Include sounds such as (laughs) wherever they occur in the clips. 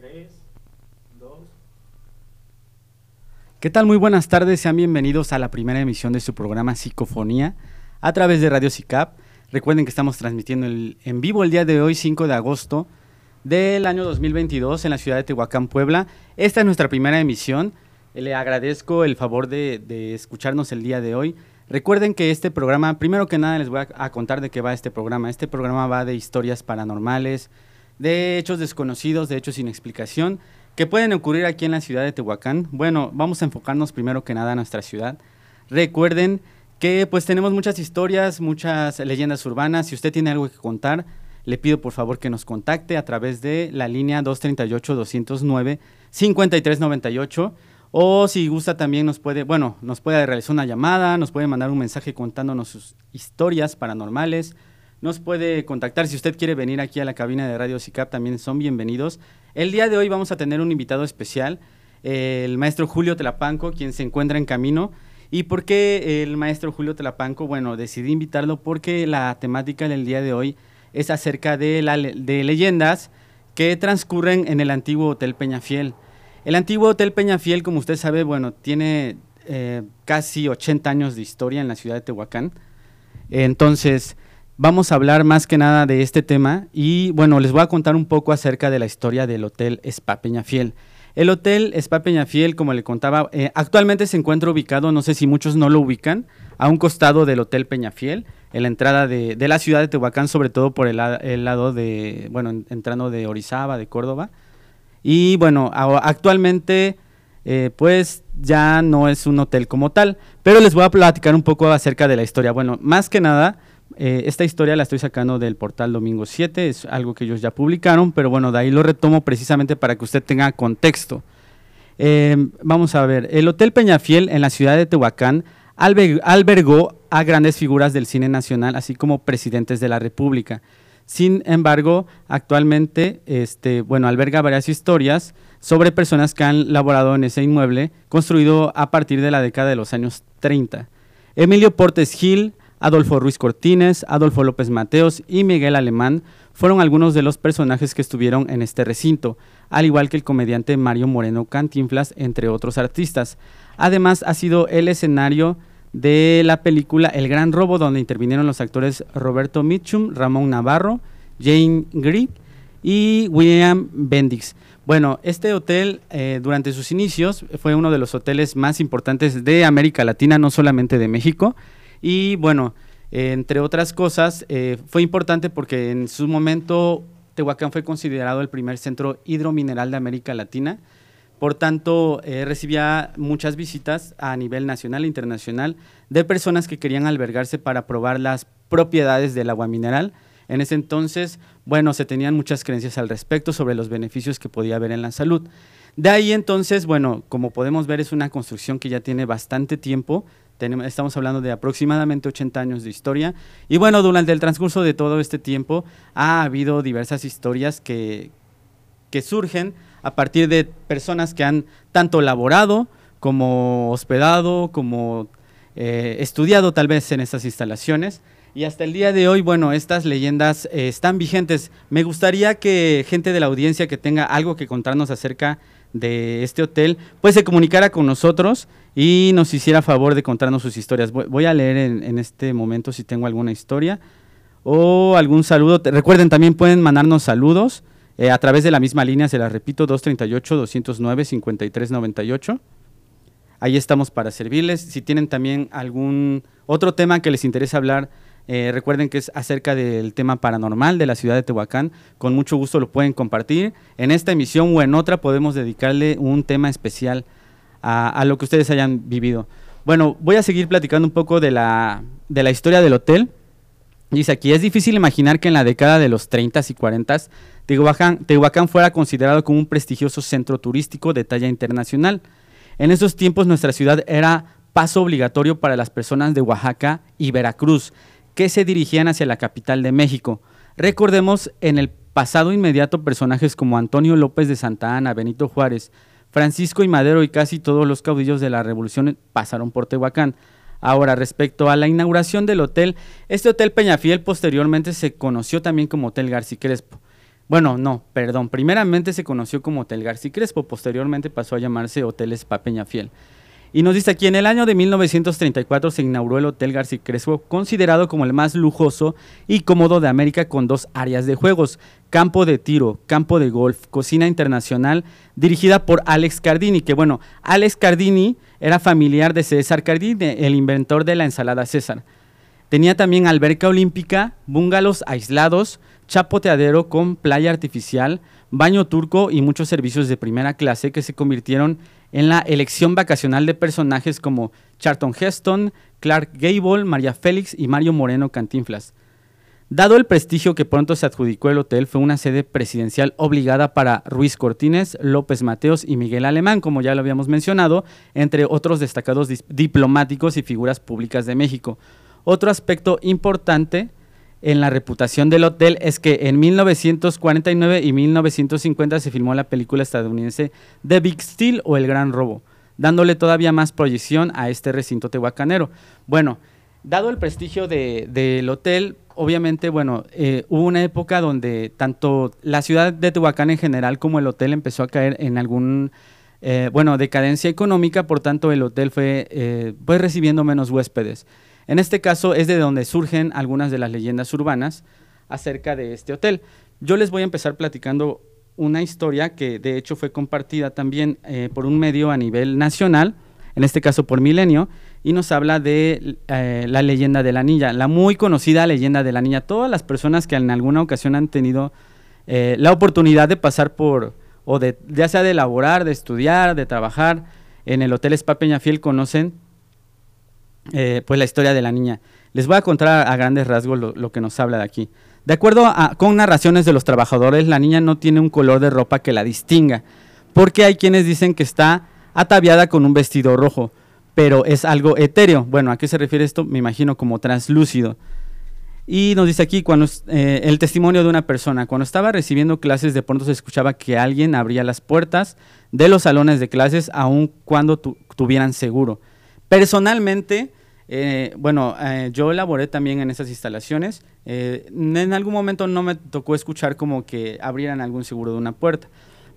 3, 2. ¿Qué tal? Muy buenas tardes, sean bienvenidos a la primera emisión de su programa Psicofonía a través de Radio CICAP. Recuerden que estamos transmitiendo en vivo el día de hoy, 5 de agosto del año 2022 en la ciudad de Tehuacán, Puebla. Esta es nuestra primera emisión. Le agradezco el favor de, de escucharnos el día de hoy. Recuerden que este programa, primero que nada les voy a, a, contar de qué va este programa. Este programa va de historias paranormales, de hechos desconocidos, de hechos sin explicación, que pueden ocurrir aquí en la ciudad de Tehuacán. Bueno, vamos a enfocarnos primero que nada a nuestra ciudad. Recuerden que pues tenemos muchas historias, muchas leyendas urbanas. Si usted tiene algo que contar, le pido por favor que nos contacte a través de la línea 238-209-5398 o si gusta también nos puede, bueno, nos puede realizar una llamada, nos puede mandar un mensaje contándonos sus historias paranormales, nos puede contactar si usted quiere venir aquí a la cabina de Radio CICAP, también son bienvenidos. El día de hoy vamos a tener un invitado especial, el maestro Julio Telapanco, quien se encuentra en camino. ¿Y por qué el maestro Julio Telapanco? Bueno, decidí invitarlo porque la temática del día de hoy es acerca de, la, de leyendas que transcurren en el antiguo Hotel Peñafiel. El antiguo Hotel Peñafiel, como usted sabe, bueno, tiene eh, casi 80 años de historia en la ciudad de Tehuacán. Entonces, vamos a hablar más que nada de este tema y bueno, les voy a contar un poco acerca de la historia del Hotel Spa Peñafiel. El Hotel Spa Peñafiel, como le contaba, eh, actualmente se encuentra ubicado, no sé si muchos no lo ubican, a un costado del Hotel Peñafiel, en la entrada de, de la ciudad de Tehuacán, sobre todo por el, lado de, bueno, entrando de Orizaba, de Córdoba. Y bueno, actualmente eh, pues ya no es un hotel como tal, pero les voy a platicar un poco acerca de la historia. Bueno, más que nada, eh, esta historia la estoy sacando del portal Domingo 7, es algo que ellos ya publicaron, pero bueno, de ahí lo retomo precisamente para que usted tenga contexto. Eh, vamos a ver, el Hotel Peñafiel en la ciudad de Tehuacán albergó a grandes figuras del cine nacional, así como presidentes de la República. Sin embargo, actualmente, este, bueno, alberga varias historias sobre personas que han laborado en ese inmueble, construido a partir de la década de los años 30. Emilio Portes Gil, Adolfo Ruiz Cortines, Adolfo López Mateos y Miguel Alemán fueron algunos de los personajes que estuvieron en este recinto, al igual que el comediante Mario Moreno Cantinflas, entre otros artistas. Además, ha sido el escenario de la película El Gran Robo, donde intervinieron los actores Roberto Mitchum, Ramón Navarro, Jane Greig y William Bendix. Bueno, este hotel eh, durante sus inicios fue uno de los hoteles más importantes de América Latina, no solamente de México. Y bueno, entre otras cosas, eh, fue importante porque en su momento Tehuacán fue considerado el primer centro hidromineral de América Latina por tanto, eh, recibía muchas visitas a nivel nacional e internacional de personas que querían albergarse para probar las propiedades del agua mineral. En ese entonces, bueno, se tenían muchas creencias al respecto sobre los beneficios que podía haber en la salud. De ahí entonces, bueno, como podemos ver, es una construcción que ya tiene bastante tiempo. Estamos hablando de aproximadamente 80 años de historia. Y bueno, durante el transcurso de todo este tiempo ha habido diversas historias que, que surgen a partir de personas que han tanto laborado como hospedado, como eh, estudiado tal vez en estas instalaciones. Y hasta el día de hoy, bueno, estas leyendas eh, están vigentes. Me gustaría que gente de la audiencia que tenga algo que contarnos acerca de este hotel, pues se comunicara con nosotros y nos hiciera favor de contarnos sus historias. Voy, a leer en, este momento si tengo alguna historia o algún saludo. Recuerden, también pueden mandarnos saludos eh, a través de la misma línea, se la repito, 238-209-5398. Ahí estamos para servirles. Si tienen también algún otro tema que les interesa hablar, eh, recuerden que es acerca del tema paranormal de la ciudad de Tehuacán. Con mucho gusto lo pueden compartir. En esta emisión o en otra podemos dedicarle un tema especial a, lo que ustedes hayan vivido. Bueno, voy a seguir platicando un poco de la, de la historia del hotel. Dice aquí, es difícil imaginar que en la década de los 30 y 40 Tehuacán, Tehuacán fuera considerado como un prestigioso centro turístico de talla internacional. En esos tiempos nuestra ciudad era paso obligatorio para las personas de Oaxaca y Veracruz, que se dirigían hacia la capital de México. Recordemos en el pasado inmediato personajes como Antonio López de Santa Ana, Benito Juárez, Francisco y Madero y casi todos los caudillos de la revolución pasaron por Tehuacán. Ahora, respecto a la inauguración del hotel, este hotel Peñafiel posteriormente se conoció también como Hotel García Crespo. Bueno, no, perdón. Primeramente se conoció como Hotel García Crespo, posteriormente pasó a llamarse Hotel Spa Fiel. Y nos dice aquí, en el año de 1934 se inauguró el Hotel García Crespo, considerado como el más lujoso y cómodo de América con dos áreas de juegos, campo de tiro, campo de golf, cocina internacional, dirigida por Alex Cardini, que bueno, Alex Cardini era familiar de César Cardini, el inventor de la ensalada César. Tenía también alberca olímpica, bungalows aislados, chapoteadero con playa artificial, baño turco y muchos servicios de primera clase que se convirtieron en la elección vacacional de personajes como Charlton Heston, Clark Gable, María Félix y Mario Moreno Cantinflas. Dado el prestigio que pronto se adjudicó el hotel, fue una sede presidencial obligada para Ruiz Cortines, López Mateos y Miguel Alemán, como ya lo habíamos mencionado, entre otros destacados diplomáticos y figuras públicas de México. Otro aspecto importante en la reputación del hotel es que en 1949 y 1950 se filmó la película estadounidense The Big Steal o El Gran Robo, dándole todavía más proyección a este recinto tehuacanero. Bueno, dado el prestigio del hotel, obviamente, bueno, eh, hubo una época donde tanto la ciudad de Tehuacán en general como el hotel empezó a caer en algún, eh, bueno, decadencia económica, por tanto el hotel fue eh, pues recibiendo menos huéspedes. En este caso es de donde surgen algunas de las leyendas urbanas acerca de este hotel. Yo les voy a empezar platicando una historia que de hecho fue compartida también eh, por un medio a nivel nacional, en este caso por Milenio, y nos habla de eh, la leyenda de la niña, la muy conocida leyenda de la niña. Todas las personas que en alguna ocasión han tenido eh, la oportunidad de pasar por, o de, ya sea de elaborar, de estudiar, de trabajar en el Hotel Spa Peñafiel, conocen eh, pues la historia de la niña. Les voy a contar a, grandes rasgos lo, que nos habla de aquí. De acuerdo a, con narraciones de los trabajadores, la niña no tiene un color de ropa que la distinga, porque hay quienes dicen que está ataviada con un vestido rojo, pero es algo etéreo. Bueno, ¿a qué se refiere esto? Me imagino como translúcido. Y nos dice aquí cuando eh, el testimonio de una persona, cuando estaba recibiendo clases, de pronto se escuchaba que alguien abría las puertas de los salones de clases, aun cuando tuvieran seguro. Personalmente, eh, bueno, eh, yo laboré también en esas instalaciones. Eh, en algún momento no me tocó escuchar como que abrieran algún seguro de una puerta,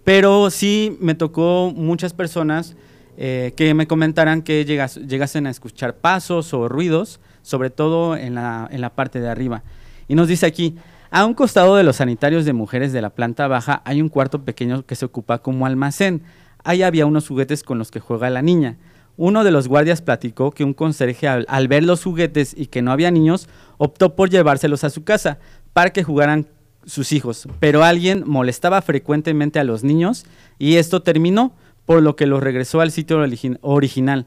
pero sí me tocó muchas personas que me comentaran que llegasen a escuchar pasos o ruidos, sobre todo en la, en la parte de arriba. Y nos dice aquí, a un costado de los sanitarios de mujeres de la planta baja hay un cuarto pequeño que se ocupa como almacén. Ahí había unos juguetes con los que juega la niña. Uno de los guardias platicó que un conserje al, ver los juguetes y que no había niños, optó por llevárselos a su casa para que jugaran sus hijos, pero alguien molestaba frecuentemente a los niños y esto terminó, por lo que los regresó al sitio original.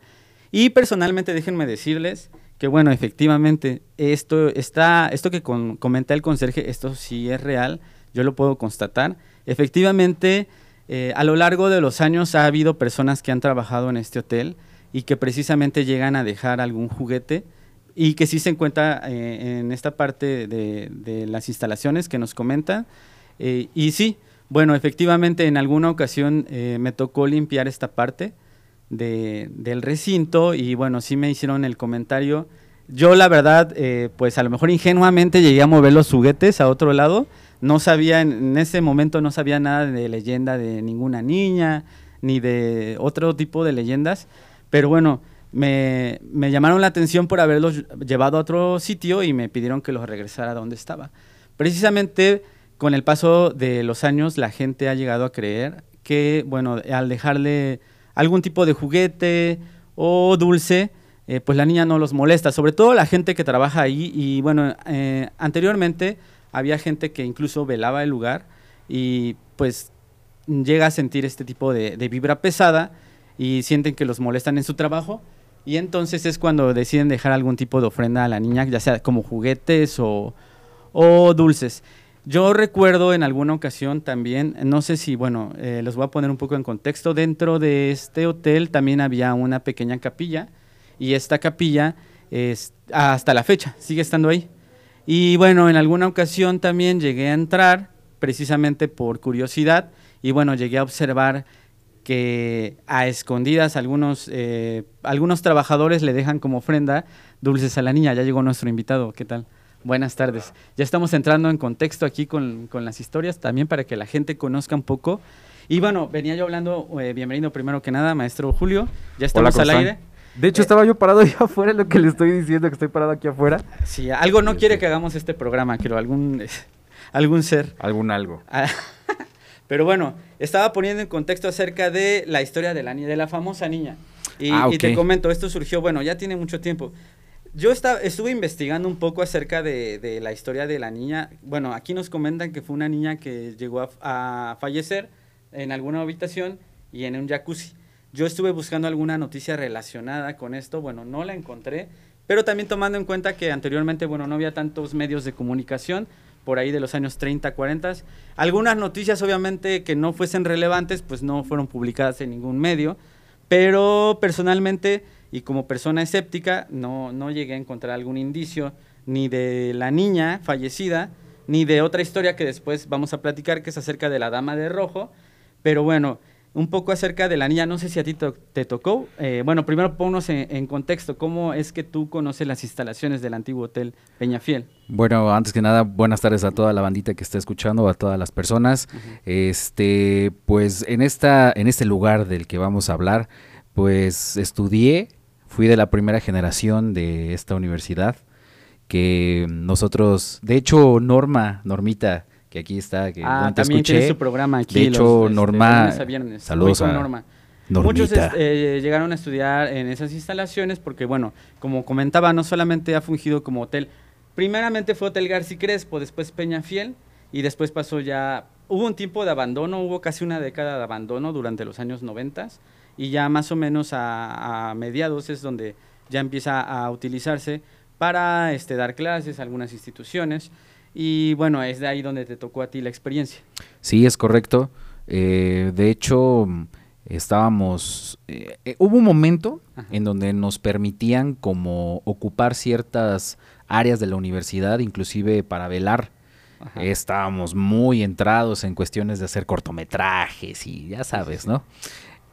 Y personalmente déjenme decirles que bueno, efectivamente, esto, está, esto que comenta el conserje, esto sí es real, yo lo puedo constatar. Efectivamente, eh, a lo largo de los años ha habido personas que han trabajado en este hotel y que precisamente llegan a dejar algún juguete y que sí se encuentra eh, en esta parte de, las instalaciones que nos comenta. Eh, y sí, bueno, efectivamente en alguna ocasión eh, me tocó limpiar esta parte del recinto y bueno, sí me hicieron el comentario. Yo la verdad, pues a lo mejor ingenuamente llegué a mover los juguetes a otro lado. No sabía, en ese momento no sabía nada de leyenda de ninguna niña, ni de otro tipo de leyendas. Pero bueno, me, llamaron la atención por haberlos llevado a otro sitio y me pidieron que los regresara a donde estaba. Precisamente con el paso de los años la gente ha llegado a creer que, bueno, al dejarle algún tipo de juguete o dulce, eh, pues la niña no los molesta, sobre todo la gente que trabaja ahí y bueno, eh, anteriormente había gente que incluso velaba el lugar y pues llega a sentir este tipo de vibra pesada y sienten que los molestan en su trabajo. Y entonces es cuando deciden dejar algún tipo de ofrenda a la niña, ya sea como juguetes o, dulces. Yo recuerdo en alguna ocasión también, no sé si, bueno, eh, los voy a poner un poco en contexto, dentro de este hotel también había una pequeña capilla y esta capilla es, hasta la fecha sigue estando ahí. Y bueno, en alguna ocasión también llegué a entrar precisamente por curiosidad y bueno, llegué a observar que a escondidas algunos, eh, algunos trabajadores le dejan como ofrenda dulces a la niña. Ya llegó nuestro invitado, ¿qué tal? Buenas tardes. Ya estamos entrando en contexto aquí con, con las historias, también para que la gente conozca un poco. Y bueno, venía yo hablando, eh, bienvenido primero que nada, maestro Julio. Ya estamos al aire. De hecho, eh, estaba yo parado ahí (laughs) afuera, lo que le estoy diciendo, que estoy parado aquí afuera. Sí, algo no quiere que hagamos este programa, creo, algún, (laughs) algún ser. Algún algo. (laughs) Pero bueno, estaba poniendo en contexto acerca de la historia de la, de la famosa niña. Y, ah, y te comento, esto surgió, bueno, ya tiene mucho tiempo. Yo estaba, estuve investigando un poco acerca de, la historia de la niña. Bueno, aquí nos comentan que fue una niña que llegó a, fallecer en alguna habitación y en un jacuzzi. Yo estuve buscando alguna noticia relacionada con esto, bueno, no la encontré, pero también tomando en cuenta que anteriormente, bueno, no había tantos medios de comunicación, por ahí de los años 30, 40. Algunas noticias, obviamente, que no fuesen relevantes, pues no fueron publicadas en ningún medio, pero personalmente y como persona escéptica no, no llegué a encontrar algún indicio ni de la niña fallecida, ni de otra historia que después vamos a platicar, que es acerca de la Dama de Rojo. Pero bueno, un poco acerca de la niña, no sé si a ti te tocó. Eh, bueno, primero ponnos en, contexto, ¿cómo es que tú conoces las instalaciones del antiguo Hotel Peñafiel? Bueno, antes que nada, buenas tardes a toda la bandita que está escuchando, a todas las personas. Este, pues en esta, en este lugar del que vamos a hablar, pues estudié fui de la primera generación de esta universidad que nosotros, de hecho Norma, Normita, que aquí está, que ah, también tiene su programa aquí. De hecho este, Norma, saludos a Norma. Muchos eh, llegaron a estudiar en esas instalaciones porque, bueno, como comentaba, no solamente ha fungido como hotel, primeramente fue Hotel García Crespo, después Peña Fiel y después pasó ya, hubo un tiempo de abandono, hubo casi una década de abandono durante los años noventas y ya más o menos a, mediados es donde ya empieza a utilizarse para este, dar clases a algunas instituciones y bueno, es de ahí donde te tocó a ti la experiencia. Sí, es correcto. Eh, de hecho, estábamos, eh, eh, hubo un momento en donde nos permitían como ocupar ciertas áreas de la universidad, inclusive para velar. Estábamos muy entrados en cuestiones de hacer cortometrajes y ya sabes, ¿no?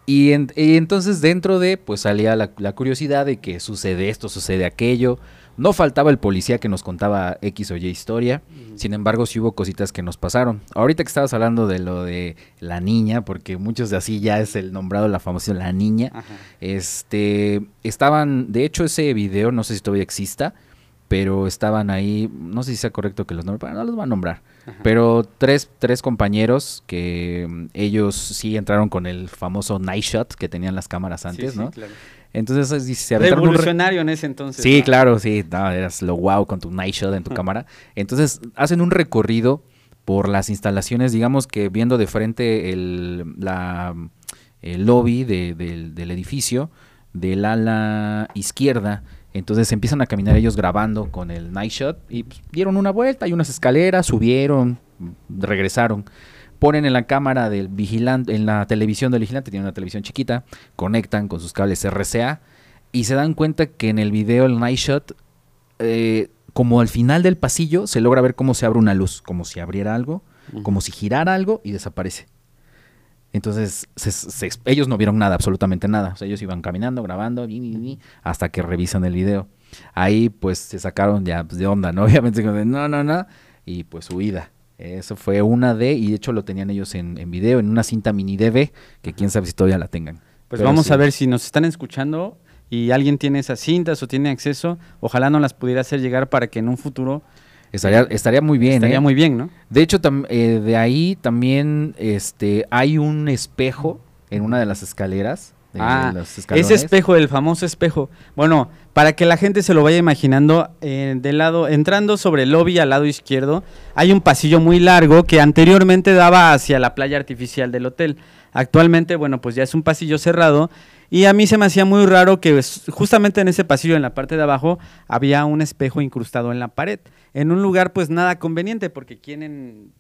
Y, entonces dentro de, pues salía la, curiosidad de que sucede esto, sucede aquello. No faltaba el policía que nos contaba X o Y historia. Sin embargo, sí hubo cositas que nos pasaron. Ahorita que estabas hablando de lo de la niña, porque muchos de así ya es el nombrado, la famosa La Niña. Este, estaban, de hecho ese video, no sé si todavía exista, pero estaban ahí, no sé si sea correcto que los nombres, pero no los va a nombrar. Pero tres, tres compañeros que mm, ellos sí entraron con el famoso night shot que tenían las cámaras antes, ¿no? Claro. Entonces se Revolucionario en ese entonces. Sí, claro, sí. eras lo wow con tu night shot en tu cámara. Entonces hacen un recorrido por las instalaciones, digamos que viendo de frente el, la, el lobby del, del edificio, del ala izquierda entonces empiezan a caminar ellos grabando con el night shot y pues, dieron una vuelta, hay unas escaleras, subieron, regresaron. Ponen en la cámara del vigilante, en la televisión del vigilante, tiene una televisión chiquita, conectan con sus cables RCA y se dan cuenta que en el video, el night shot, eh, como al final del pasillo, se logra ver cómo se abre una luz, como si abriera algo, como si girara algo y desaparece. Entonces, ellos no vieron nada, absolutamente nada. O sea, ellos iban caminando, grabando, hasta que revisan el video. Ahí, pues, se sacaron ya pues, de onda, ¿no? (laughs) Obviamente, no, no, no. Y pues, huida. Eso fue una de, y de hecho lo tenían ellos en, en video, en una cinta mini DV, que quién sabe si todavía la tengan. Pues vamos a ver si nos están escuchando y alguien tiene esas cintas o tiene acceso, ojalá no las pudiera hacer llegar para que en un futuro Estaría, estaría muy bien. Estaría ¿eh? muy bien, ¿no? De hecho, eh, de ahí también este, hay un espejo en una de las escaleras. ah, ese espejo, el famoso espejo. Bueno, para que la gente se lo vaya imaginando, eh, del lado, entrando sobre el lobby al lado izquierdo, hay un pasillo muy largo que anteriormente daba hacia la playa artificial del hotel. Actualmente, bueno, pues ya es un pasillo cerrado y a mí se me hacía muy raro que justamente en ese pasillo, en la parte de abajo, había un espejo incrustado en la pared. En un lugar pues nada conveniente, porque quien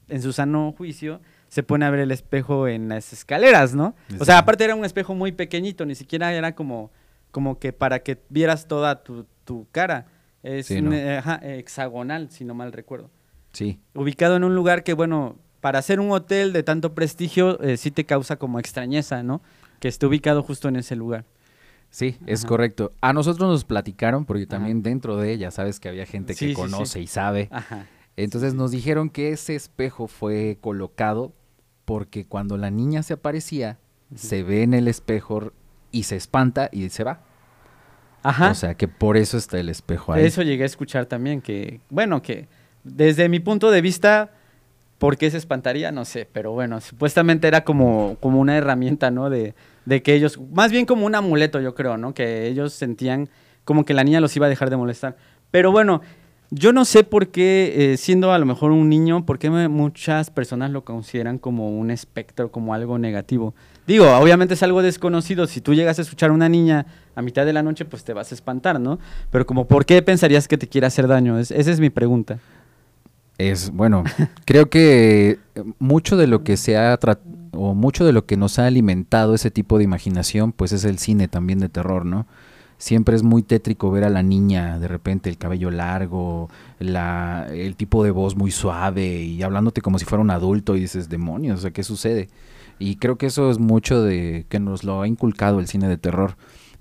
en, su sano juicio se pone a ver el espejo en las escaleras, ¿no? O sea, aparte era un espejo muy pequeñito, ni siquiera era como, como que para que vieras toda tu, cara. Es hexagonal, si no mal recuerdo. Sí. Ubicado en un lugar que, bueno, para hacer un hotel de tanto prestigio, eh, sí te causa como extrañeza, ¿no? Que esté ubicado justo en ese lugar. Sí, es correcto. A nosotros nos platicaron, porque Ajá. también dentro de ella, sabes que había gente Sí, que sí, sí. conoce y sabe. Ajá. Entonces nos dijeron que ese espejo fue colocado porque cuando la niña se aparecía, se ve en el espejo y se espanta y se va. Ajá. O sea que por eso está el espejo ahí. Eso llegué a escuchar también, que, bueno, que desde mi punto de vista, ¿por qué se espantaría? No sé, pero bueno, supuestamente era como, como una herramienta, ¿no? De, de que ellos, más bien como un amuleto, yo creo, ¿no? Que ellos sentían como que la niña los iba a dejar de molestar. Pero bueno, yo no sé por qué, eh, siendo a lo mejor un niño, por qué muchas personas lo consideran como un espectro, como algo negativo. Digo, obviamente es algo desconocido. Si tú llegas a escuchar a una niña a mitad de la noche, pues te vas a espantar, ¿no? Pero como, ¿por qué pensarías que te quiere hacer daño? Es- esa es mi pregunta. Es, bueno, (laughs) creo que mucho de lo que se ha trat- o mucho de lo que nos ha alimentado ese tipo de imaginación, pues es el cine también de terror, ¿no? Siempre es muy tétrico ver a la niña, de repente el cabello largo, la, el tipo de voz muy suave y hablándote como si fuera un adulto y dices, demonios, o sea, ¿qué sucede? Y creo que eso es mucho de que nos lo ha inculcado el cine de terror.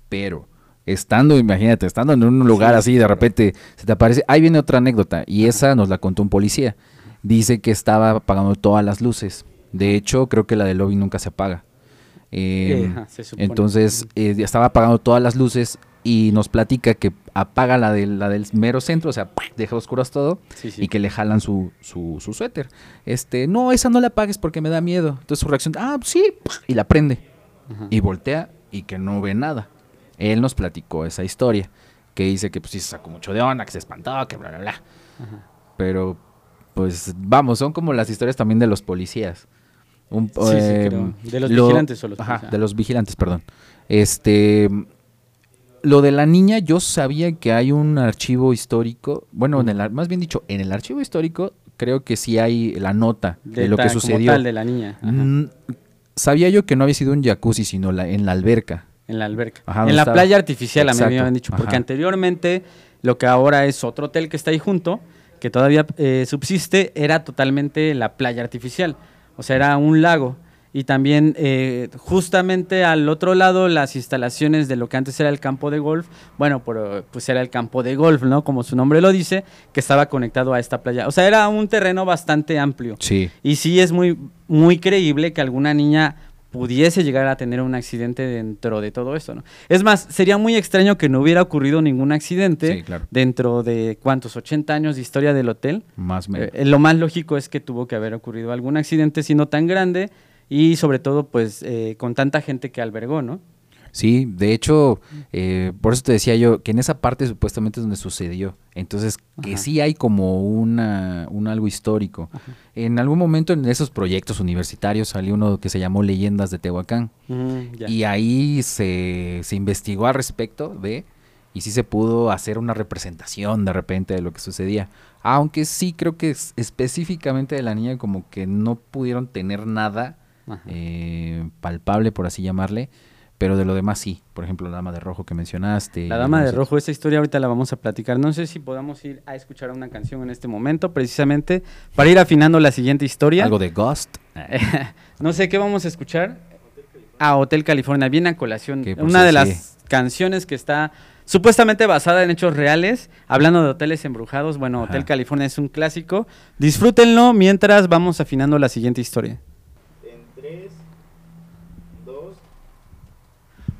Pero estando, imagínate, estando en un lugar Sí, así, de repente se te aparece. Ahí viene otra anécdota y esa nos la contó un policía. Dice que estaba apagando todas las luces. De hecho, creo que la del lobby nunca se apaga. Eh, se supone. entonces, eh, estaba apagando todas las luces y nos platica que apaga la, del la del mero centro, o sea, deja oscuras todo Sí, sí. y que le jalan su, su, su suéter. Este, no, esa no la apagues porque me da miedo. Entonces su reacción, ah, sí, y la prende. Ajá. Y voltea y que no ve nada. Él nos platicó esa historia, que dice que pues sí se sacó mucho de onda, que se espantó, que bla, bla, bla. Ajá. Pero, pues, vamos, son como las historias también de los policías. Un- Sí, sí, eh, creo. De los lo- vigilantes o los Ajá, policías. de los vigilantes, perdón. Este, lo de la niña, yo sabía que hay un archivo histórico, bueno, en el, más bien dicho, en el archivo histórico creo que sí hay la nota de, lo ta- que como sucedió. tal de la niña. Mm, sabía yo que no había sido un jacuzzi, sino la, en la alberca. En la alberca. Ajá, en la estaba. playa artificial, a mí me habían dicho. Porque ajá. anteriormente, lo que ahora es otro hotel que está ahí junto, que todavía eh, subsiste, era totalmente la playa artificial. O sea, era un lago. Y también, eh, justamente al otro lado, las instalaciones de lo que antes era el campo de golf, bueno, pero, pues era el campo de golf, ¿no? Como su nombre lo dice, que estaba conectado a esta playa. O sea, era un terreno bastante amplio. Sí. Y sí es muy, muy creíble que alguna niña pudiese llegar a tener un accidente dentro de todo esto, ¿no? Es más, sería muy extraño que no hubiera ocurrido ningún accidente Sí, claro. dentro de, ¿cuántos? 80 años de historia del hotel. Más o menos. Eh, lo más lógico es que tuvo que haber ocurrido algún accidente siendo tan grande y sobre todo, pues, eh, con tanta gente que albergó, ¿no? Sí, de hecho, eh, por eso te decía yo que en esa parte supuestamente es donde sucedió. Entonces, que Ajá. sí hay como una, un algo histórico. En algún momento en esos proyectos universitarios salió uno que se llamó Leyendas de Tehuacán. Mm. Y ahí se, se investigó al respecto de, y sí se pudo hacer una representación de repente de lo que sucedía. Aunque sí creo que es- específicamente de la niña como que no pudieron tener nada eh, palpable, por así llamarle, pero de lo demás sí. Por ejemplo, la dama de rojo que mencionaste. La Dama de Rojo, esa historia ahorita la vamos a platicar. No sé si podamos ir a escuchar una canción en este momento, precisamente para ir afinando la siguiente historia. Algo de Ghost. (laughs) no sé qué vamos a escuchar. A Hotel California, bien a colación. Pues, Una de sí, las canciones que está supuestamente basada en hechos reales. Hablando de hoteles embrujados, bueno, Ajá. Hotel California es un clásico. Disfrútenlo mientras vamos afinando la siguiente historia. En 3, 2,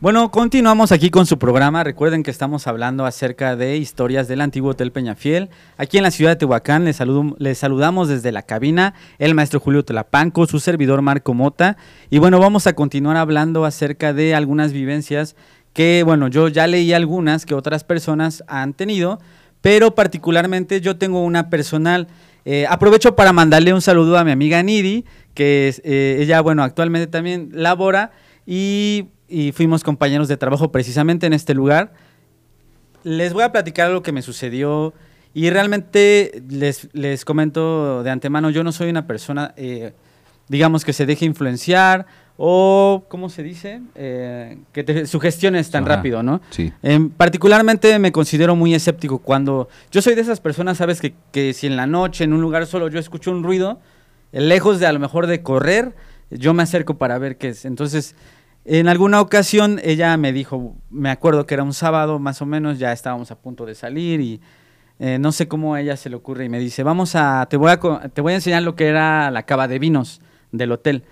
Bueno, continuamos aquí con su programa. Recuerden que estamos hablando acerca de historias del antiguo Hotel Peñafiel. Aquí en la ciudad de Tehuacán les, saludo- les saludamos desde la cabina el maestro Julio Telapanco, su servidor Marco Mota. Y bueno, vamos a continuar hablando acerca de algunas vivencias que, bueno, yo ya leí algunas que otras personas han tenido, pero particularmente yo tengo una personal. Eh, aprovecho para mandarle un saludo a mi amiga Nidi, que eh, ella, bueno, actualmente también labora y, y fuimos compañeros de trabajo precisamente en este lugar. Les voy a platicar lo que me sucedió y realmente les, les comento de antemano, yo no soy una persona, eh, digamos, que se deje influenciar o, ¿cómo se dice? Eh, que te sugestiones tan Ajá. rápido, ¿no? Sí. Em, particularmente me considero muy escéptico cuando yo soy de esas personas, sabes, que, que si en la noche en un lugar solo yo escucho un ruido, eh, lejos de a lo mejor de correr, yo me acerco para ver qué es. Entonces, En alguna ocasión ella me dijo, me acuerdo que era un sábado más o menos, ya estábamos a punto de salir y eh, no sé cómo a ella se le ocurre y me dice, vamos a, te voy a, te voy a enseñar lo que era la cava de vinos del hotel.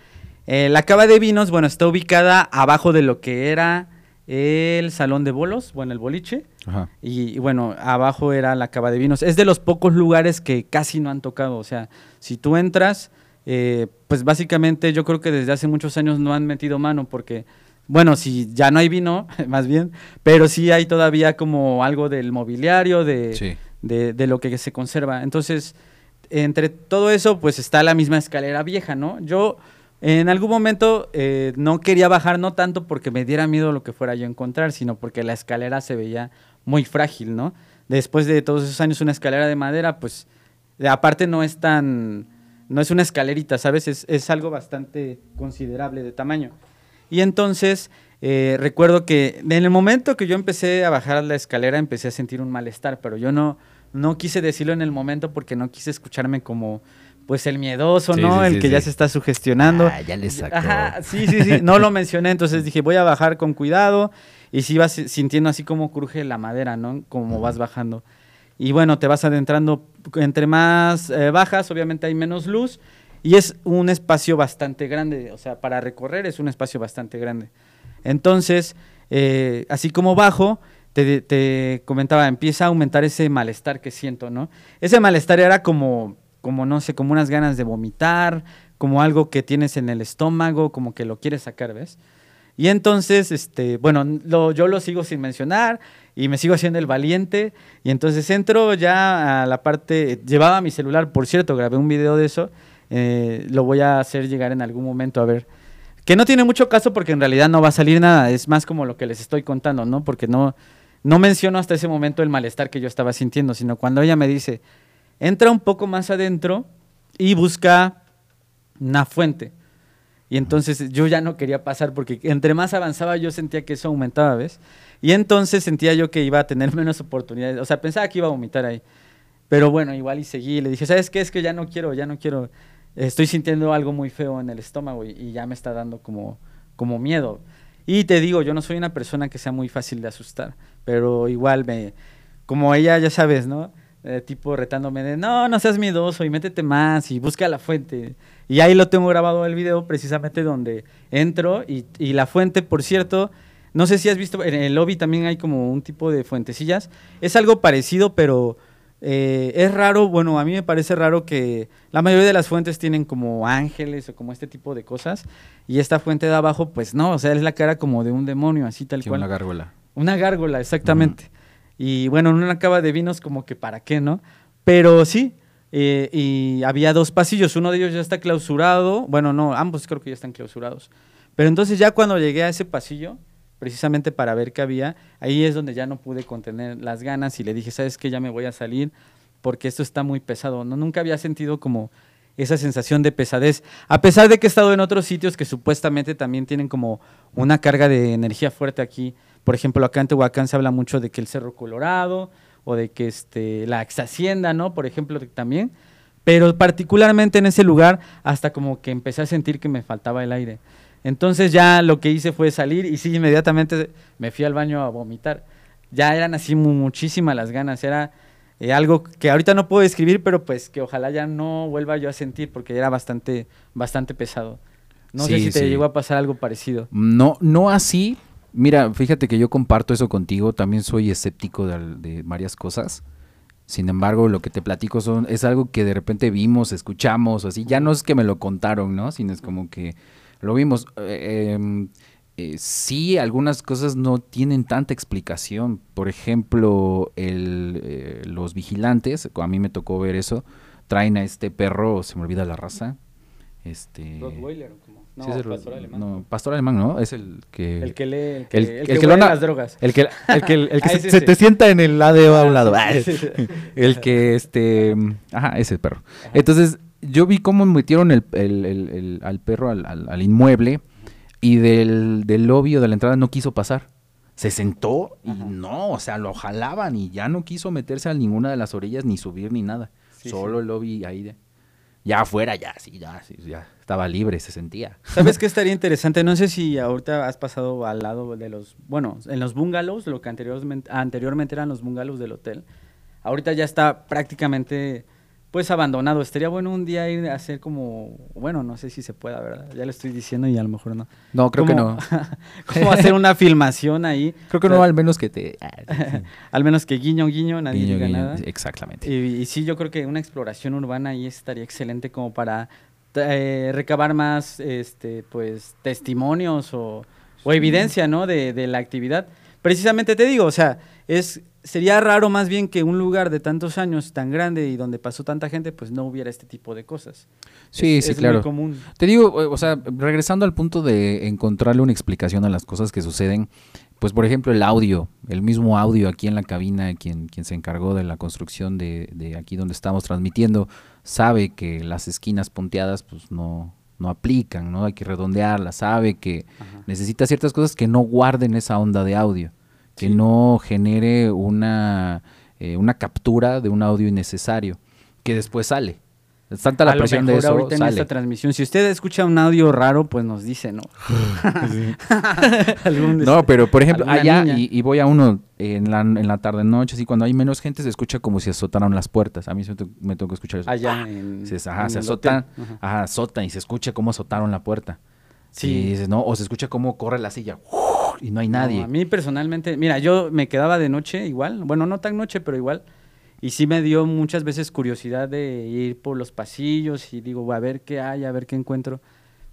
Eh, la cava de vinos, bueno, está ubicada abajo de lo que era el salón de bolos, bueno, el boliche. Ajá. Y, y bueno, abajo era la cava de vinos. Es de los pocos lugares que casi no han tocado. O sea, si tú entras, eh, pues básicamente yo creo que desde hace muchos años no han metido mano porque, bueno, si ya no hay vino, (laughs) más bien, pero sí hay todavía como algo del mobiliario, de, Sí. de, de lo que se conserva. Entonces, entre todo eso, pues está la misma escalera vieja, ¿no? Yo en algún momento eh, no quería bajar, no tanto porque me diera miedo lo que fuera yo a encontrar, sino porque la escalera se veía muy frágil, ¿no? Después de todos esos años, una escalera de madera, pues, aparte no es tan, no es una escalerita, ¿sabes? Es, es algo bastante considerable de tamaño. Y entonces, eh, recuerdo que en el momento que yo empecé a bajar la escalera, empecé a sentir un malestar, pero yo no, no quise decirlo en el momento porque no quise escucharme como, pues, el miedoso, Sí, ¿no? sí, el sí, que ya se está sugestionando. Ah, ya le sacó. Ajá, sí, sí, sí, no lo mencioné, entonces dije, voy a bajar con cuidado y sí vas sintiendo así como cruje la madera, ¿no? Como vas bajando. Y bueno, te vas adentrando, entre más eh, bajas, obviamente hay menos luz y es un espacio bastante grande, o sea, para recorrer es un espacio bastante grande. Entonces, eh, así como bajo, te, te comentaba, empieza a aumentar ese malestar que siento, ¿no? Ese malestar era como, como, no sé, como unas ganas de vomitar, como algo que tienes en el estómago, como que lo quieres sacar, ¿ves? Y entonces, este, bueno, lo- yo lo sigo sin mencionar y me sigo haciendo el valiente. Y entonces entro ya a la parte, llevaba mi celular, por cierto, grabé un video de eso, eh, lo voy a hacer llegar en algún momento a ver. Que no tiene mucho caso porque en realidad no va a salir nada, es más como lo que les estoy contando, ¿no? Porque no, no menciono hasta ese momento el malestar que yo estaba sintiendo, sino cuando ella me dice, entra un poco más adentro y busca una fuente. Y entonces yo ya no quería pasar porque entre más avanzaba yo sentía que eso aumentaba, ¿ves? Y entonces sentía yo que iba a tener (laughs) menos oportunidades. O sea, pensaba que iba a vomitar ahí. Pero bueno, igual y seguí. Le dije, ¿sabes qué? Es que ya no quiero, ya no quiero. Estoy sintiendo algo muy feo en el estómago y, y ya me está dando como, como miedo. Y te digo, yo no soy una persona que sea muy fácil de asustar. Pero igual me... Como ella, ya sabes, ¿no? Eh, tipo retándome de, no, no seas miedoso y métete más y busca la fuente. Y ahí lo tengo grabado el video precisamente donde entro y, y la fuente, por cierto, no sé si has visto, en el lobby también hay como un tipo de fuentecillas. Es algo parecido, pero eh, es raro, bueno, a mí me parece raro que la mayoría de las fuentes tienen como ángeles o como este tipo de cosas. Y esta fuente de abajo, pues no, o sea, es la cara como de un demonio, así tal Sí, cual. una gárgola. Una gárgola, exactamente. Y bueno, en una cava de vinos como que para qué, ¿no? Pero sí, eh, y había dos pasillos, uno de ellos ya está clausurado, bueno, no, ambos creo que ya están clausurados. Pero entonces ya cuando llegué a ese pasillo, precisamente para ver qué había, ahí es donde ya no pude contener las ganas y le dije, ¿sabes qué? Ya me voy a salir porque esto está muy pesado. No, nunca había sentido como esa sensación de pesadez, a pesar de que he estado en otros sitios que supuestamente también tienen como una carga de energía fuerte aquí. Por ejemplo, acá en Tehuacán se habla mucho de que el Cerro Colorado o de que este, la ex hacienda, ¿no? Por ejemplo, también. Pero particularmente en ese lugar, hasta como que empecé a sentir que me faltaba el aire. Entonces ya lo que hice fue salir y sí, inmediatamente me fui al baño a vomitar. Ya eran así mu- muchísimas las ganas, era eh, algo que ahorita no puedo describir, pero pues que ojalá ya no vuelva yo a sentir porque era bastante, bastante pesado. No sé si te sí. llegó a pasar algo parecido. No, no así. Mira, fíjate que yo comparto eso contigo. También soy escéptico de, varias cosas. Sin embargo, lo que te platico son, es algo que de repente vimos, escuchamos, así. Ya no es que me lo contaron, ¿no? Sino es como que lo vimos. Eh, em, eh, sí, algunas cosas no tienen tanta explicación. Por ejemplo, el, eh, los vigilantes, a mí me tocó ver eso, traen a este perro, se me olvida la raza. Este, Rottweiler cómo? No, Sí, es el- pastor alemán. no, pastor alemán, ¿no? Es el que... El que lee, el que, el- el que que huele las drogas. El que, el que, el que (laughs) Ah, se, ese se sí. te sienta en el ADO a un lado. (laughs) (laughs) El que, este... Ajá, ese perro. Entonces, yo vi cómo metieron el, el- el- el- al perro al, al- al inmueble y del, del lobby o de la entrada no quiso pasar. Se sentó y Ajá. no, o sea, lo jalaban y ya no quiso meterse a ninguna de las orillas ni subir ni nada. Sí, Solo sí. el lobby ahí de... Ya afuera, ya, sí, ya, sí, ya estaba libre, se sentía. (laughs) ¿Sabes qué estaría interesante? No sé si ahorita has pasado al lado de los, bueno, en los bungalows, lo que anteriormente, anteriormente eran los bungalows del hotel. Ahorita ya está prácticamente pues abandonado. Estaría bueno un día ir a hacer como, bueno, no sé si se pueda, ¿verdad? Ya le estoy diciendo y a lo mejor no. No, creo que no. como (laughs) hacer una filmación ahí. Creo que O sea, no, al menos que te... (laughs) al menos que guiño, guiño, nadie Guiño, diga guiño, nada. Exactamente. Y, y sí, yo creo que una exploración urbana ahí estaría excelente como para eh, recabar más, este, pues, testimonios o, o evidencia, ¿no? De, de la actividad. Precisamente te digo, o sea, es sería raro más bien que un lugar de tantos años tan grande y donde pasó tanta gente, pues no hubiera este tipo de cosas. Sí, Es- sí, es muy claro. común. Te digo, eh, o sea, regresando al punto de encontrarle una explicación a las cosas que suceden, pues por ejemplo el audio, el mismo audio aquí en la cabina, quien, quien se encargó de la construcción de, de aquí donde estamos transmitiendo, sabe que las esquinas punteadas pues no, no aplican, ¿no? Hay que redondearlas, sabe que Ajá. necesita ciertas cosas que no guarden esa onda de audio, que Sí. no genere una, eh, una captura de un audio innecesario, que después sale. Es tanta la A lo presión de eso, ahorita en esta transmisión, si usted escucha un audio raro, pues nos dice, ¿no? (laughs) (laughs) Algún No, pero por ejemplo, allá, y, y voy a uno en la, en la tarde noche, así cuando hay menos gente se escucha como si azotaran las puertas. A mí se me, to- me tocó escuchar eso. allá en, Dices, ajá, en se el azotan, hotel. Ajá. ajá, azotan y se escucha cómo azotaron la puerta. Sí. Y dices, no, o se escucha cómo corre la silla y no hay nadie. No, a mí personalmente, mira, yo me quedaba de noche igual, bueno, no tan noche, pero igual, y sí me dio muchas veces curiosidad de ir por los pasillos y digo, a ver qué hay, a ver qué encuentro.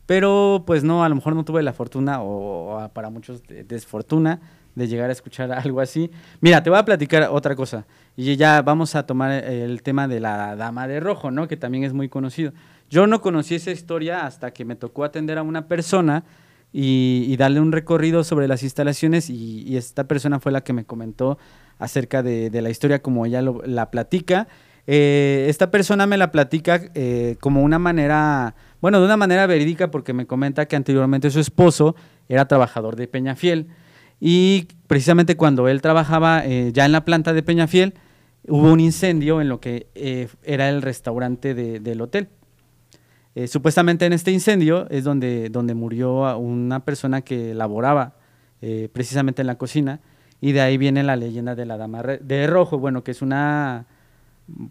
Pero pues no, a lo mejor no tuve la fortuna, o, o para muchos de- desfortuna, de llegar a escuchar (laughs) algo así. Mira, te voy a platicar otra cosa, y ya vamos a tomar el tema de la Dama de Rojo, ¿no? Que también es muy conocido. Yo no conocí esa historia hasta que me tocó atender a una persona y, darle un recorrido sobre las instalaciones y, esta persona fue la que me comentó acerca de, la historia como ella lo- la platica. Eh, esta persona me la platica eh, como una manera, bueno, de una manera verídica porque me comenta que anteriormente su esposo era trabajador de Peñafiel y precisamente cuando él trabajaba eh, ya en la planta de Peñafiel hubo un incendio en lo que era el restaurante de- del hotel. Eh, supuestamente en este incendio es donde, donde murió una persona que laboraba eh, precisamente en la cocina y de ahí viene la leyenda de la dama de rojo, bueno, que es una,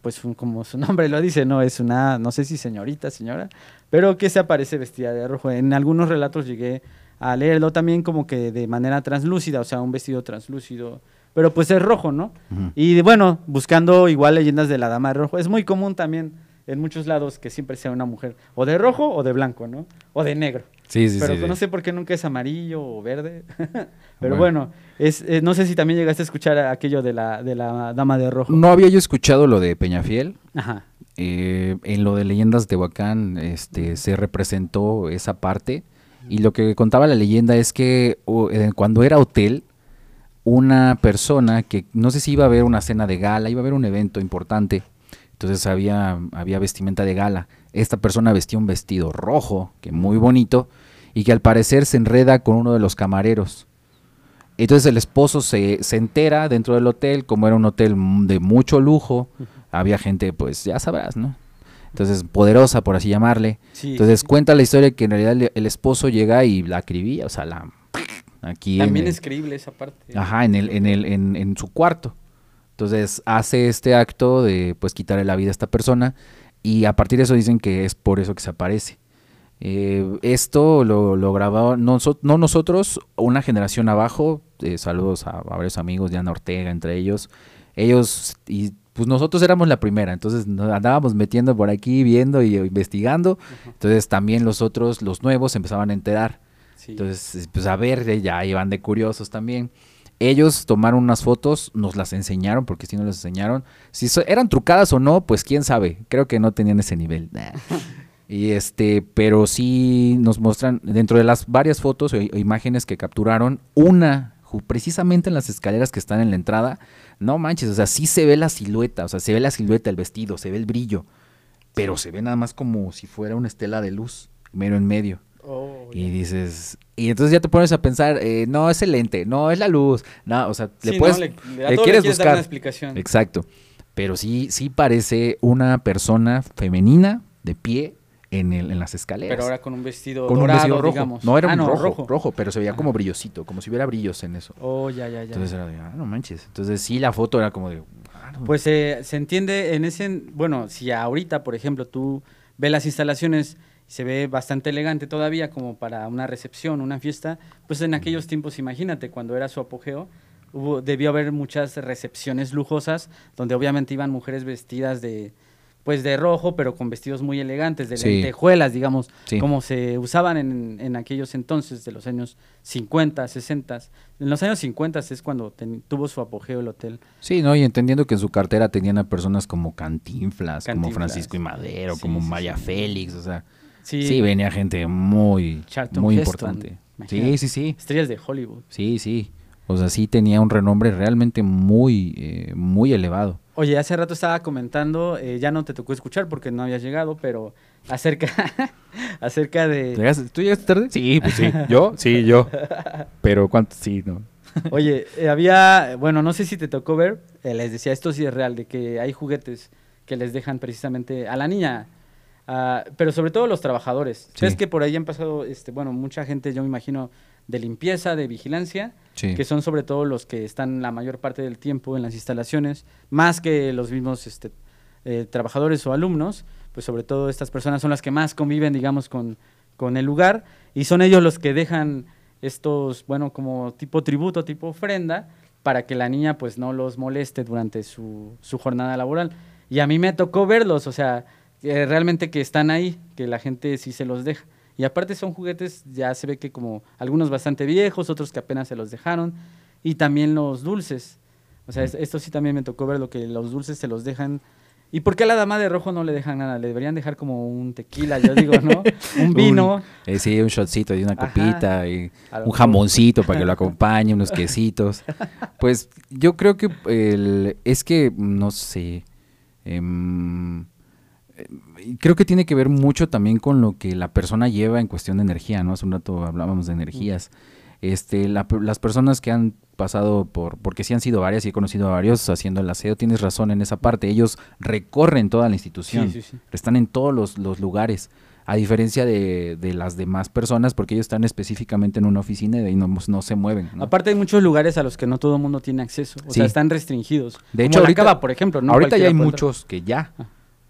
pues un- como su (laughs) nombre lo dice, no es una, no sé si señorita, señora, pero que se aparece vestida de rojo. En algunos relatos llegué a leerlo también como que de manera translúcida, o sea, un vestido translúcido, pero pues es rojo, ¿no? Y bueno, buscando igual leyendas de la dama de rojo, es muy común también en muchos lados que siempre sea una mujer o de rojo o de blanco, ¿no? O de negro. Sí, sí, Pero sí, no sé por qué nunca es amarillo o verde. (laughs) Pero Bueno. bueno, es, eh, no sé si también llegaste a escuchar aquello de la, de la dama de rojo. No había yo escuchado lo de Peñafiel. Ajá. Eh, en lo de leyendas de Tehuacán este, se representó esa parte. Y lo que contaba la leyenda es que eh, cuando era hotel, una persona que no sé si iba a haber una cena de gala, iba a haber un evento importante, entonces había, había vestimenta de gala. Esta persona vestía un vestido rojo, que muy bonito, y que al parecer se enreda con uno de los camareros. Entonces el esposo se, se entera dentro del hotel, como era un hotel de mucho lujo, había gente, pues ya sabrás, ¿no? Entonces, poderosa, por así llamarle. Sí, Entonces sí. cuenta la historia que en realidad el, el esposo llega y la acribilla, o sea, la... Aquí en También el- es creíble esa parte. Ajá, en, el, en, el, en, en su cuarto. Entonces hace este acto de pues quitarle la vida a esta persona y a partir de eso dicen que es por eso que se aparece. Eh, esto lo, lo grababa no, so- no nosotros, una generación abajo, eh, saludos a, a varios amigos, Diana Ortega entre ellos, ellos y pues nosotros éramos la primera, entonces nos andábamos metiendo por aquí, viendo y investigando, entonces también los otros, los nuevos, empezaban a enterar. Sí. Entonces, pues a ver, ya iban de curiosos también. Ellos tomaron unas fotos, nos las enseñaron, porque si no las enseñaron. Si so- eran trucadas o no, pues quién sabe. Creo que no tenían ese nivel. (laughs) Nah. y este, pero sí nos muestran, dentro de las varias fotos o, o imágenes que capturaron, una precisamente en las escaleras que están en la entrada. No manches, o sea, sí se ve la silueta, o sea, se ve la silueta, el vestido, se ve el brillo. Pero se ve nada más como si fuera una estela de luz, mero en medio. Oh, Y dices, y entonces ya te pones a pensar, eh, no, es el lente, no, es la luz, no, o sea, Sí, le no, puedes, le- le, quieres quieres dar una buscar. explicación. Exacto. Pero sí, sí parece una persona femenina, de pie en, el, en las escaleras. Pero ahora con un vestido con un dorado, vestido rojo. digamos. No, era Ah, un no, rojo, rojo, pero se veía Ajá. como brillosito, como si hubiera brillos en eso. Oh, ya, ya, ya. Entonces era de, ah, no manches. Entonces sí, la foto era como de, ah, no. Pues eh, se entiende en ese, bueno, si ahorita, por ejemplo, tú ves las instalaciones, se ve bastante elegante todavía como para una recepción, una fiesta, pues en aquellos tiempos, imagínate, cuando era su apogeo, hubo, debió haber muchas recepciones lujosas, donde obviamente iban mujeres vestidas de, pues de rojo, pero con vestidos muy elegantes, de Sí. lentejuelas, digamos, Sí. como se usaban en, en aquellos entonces, de los años 50, 60. En los años 50 es cuando ten- tuvo su apogeo el hotel. Sí, ¿no? Y entendiendo que en su cartera tenían a personas como Cantinflas, como. Francisco y Madero, Sí, como sí. Félix, o sea, Sí, sí, venía gente muy, Charlton muy Heston, importante. imagínate. Sí, sí, sí, estrellas de Hollywood. sí, sí. O sea, sí tenía un renombre realmente muy, eh, muy elevado. Oye, hace rato estaba comentando, eh, ya no te tocó escuchar porque no habías llegado, pero acerca, (laughs) acerca de... ¿Llegaste- ¿Tú llegaste tarde? Sí, pues sí. ¿Yo? Sí, yo. Pero ¿cuánto? Sí, no. Oye, eh, había, bueno, no sé si te tocó ver, eh, les decía, esto sí es real, de que hay juguetes que les dejan precisamente a la niña, ah, pero sobre todo los trabajadores. Sí. Sabes que por ahí han pasado, este, bueno, mucha gente, yo me imagino, de limpieza, de vigilancia, Sí. que son sobre todo los que están la mayor parte del tiempo en las instalaciones, más que los mismos este, eh, trabajadores o alumnos, pues sobre todo estas personas son las que más conviven, digamos, con, con el lugar y son ellos los que dejan estos, bueno, como tipo tributo, tipo ofrenda, para que la niña pues no los moleste durante su, su jornada laboral. Y a mí me tocó verlos, o sea, realmente que están ahí, que la gente sí se los deja. Y aparte son juguetes, ya se ve que como algunos bastante viejos, otros que apenas se los dejaron, y también los dulces. O sea, es- esto sí también me tocó ver lo que los dulces se los dejan. ¿Y por qué a la dama de rojo no le dejan nada? Le deberían dejar como un tequila, yo digo, ¿no? (laughs) un vino. Eh, sí, un shotcito y una Ajá. copita y un jamoncito para que lo (laughs) acompañe, unos quesitos. Pues yo creo que el, es que, no sé, em, creo que tiene que ver mucho también con lo que la persona lleva en cuestión de energía, ¿no? Hace un rato hablábamos de energías. Este, la las personas que han pasado por, porque sí han sido varias y he conocido a varios haciendo el aseo, tienes razón en esa parte, ellos recorren toda la institución, Sí, sí, sí. están en todos los, los lugares, a diferencia de, de las demás personas, porque ellos están específicamente en una oficina y no, no se mueven. ¿no? Aparte hay muchos lugares a los que no todo el mundo tiene acceso. O sea, están restringidos. De Como hecho, la ahorita- cava, por ejemplo. ¿no? Ahorita ya hay muchos que ya. Ah.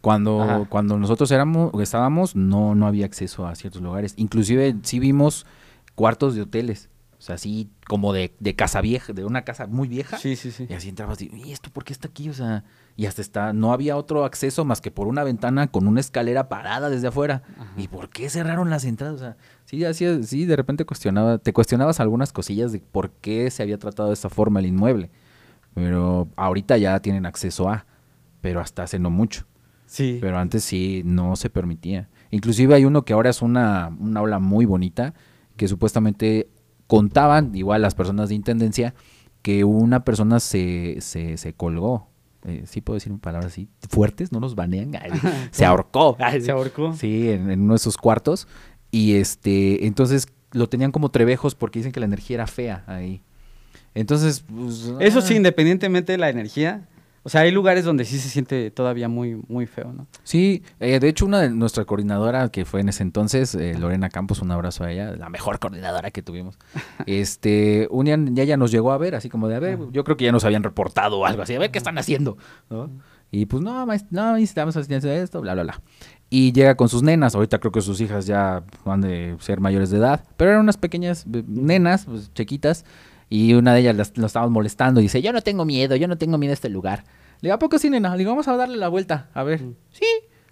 Cuando, Ajá. cuando nosotros éramos, estábamos, no, no había acceso a ciertos lugares. Inclusive sí vimos cuartos de hoteles. O sea, así como de, de casa vieja, de una casa muy vieja. Sí, sí, sí. Y así entrabas y, ¿y esto por qué está aquí? O sea, y hasta está, no había otro acceso más que por una ventana con una escalera parada desde afuera. Ajá. ¿Y por qué cerraron las entradas? O sea, sí, así, sí, de repente cuestionaba, te cuestionabas algunas cosillas de por qué se había tratado de esta forma el inmueble. Pero ahorita ya tienen acceso a, pero hasta hace no mucho. Sí. Pero antes sí no se permitía. Inclusive hay uno que ahora es una, una aula muy bonita, que supuestamente contaban, igual las personas de intendencia, que una persona se, se, se colgó. Eh, sí puedo decir palabras así fuertes, no nos banean. Se ahorcó. Se ahorcó. Sí, en, en uno de esos cuartos. Y este, entonces lo tenían como trebejos porque dicen que la energía era fea ahí. Entonces, pues, Eso ah. sí, independientemente de la energía. O sea, hay lugares donde sí se siente todavía muy, muy feo, ¿no? Sí, eh, de hecho una de nuestra coordinadora que fue en ese entonces, eh, Lorena Campos, un abrazo a ella, la mejor coordinadora que tuvimos. (laughs) este, un día ya, nos llegó a ver, así como de, a ver, yo creo que ya nos habían reportado o algo así, a ver qué están haciendo, ¿no? Y pues no, maest- no, estamos haciendo esto, bla, bla, bla. Y llega con sus nenas, ahorita creo que sus hijas ya van de ser mayores de edad, pero eran unas pequeñas eh, nenas, pues, chiquitas, y una de ellas las, lo estábamos molestando y dice, yo no tengo miedo, yo no tengo miedo a este lugar. Le digo, ¿a poco sí, nena? Le digo, vamos a darle la vuelta, a ver. Sí.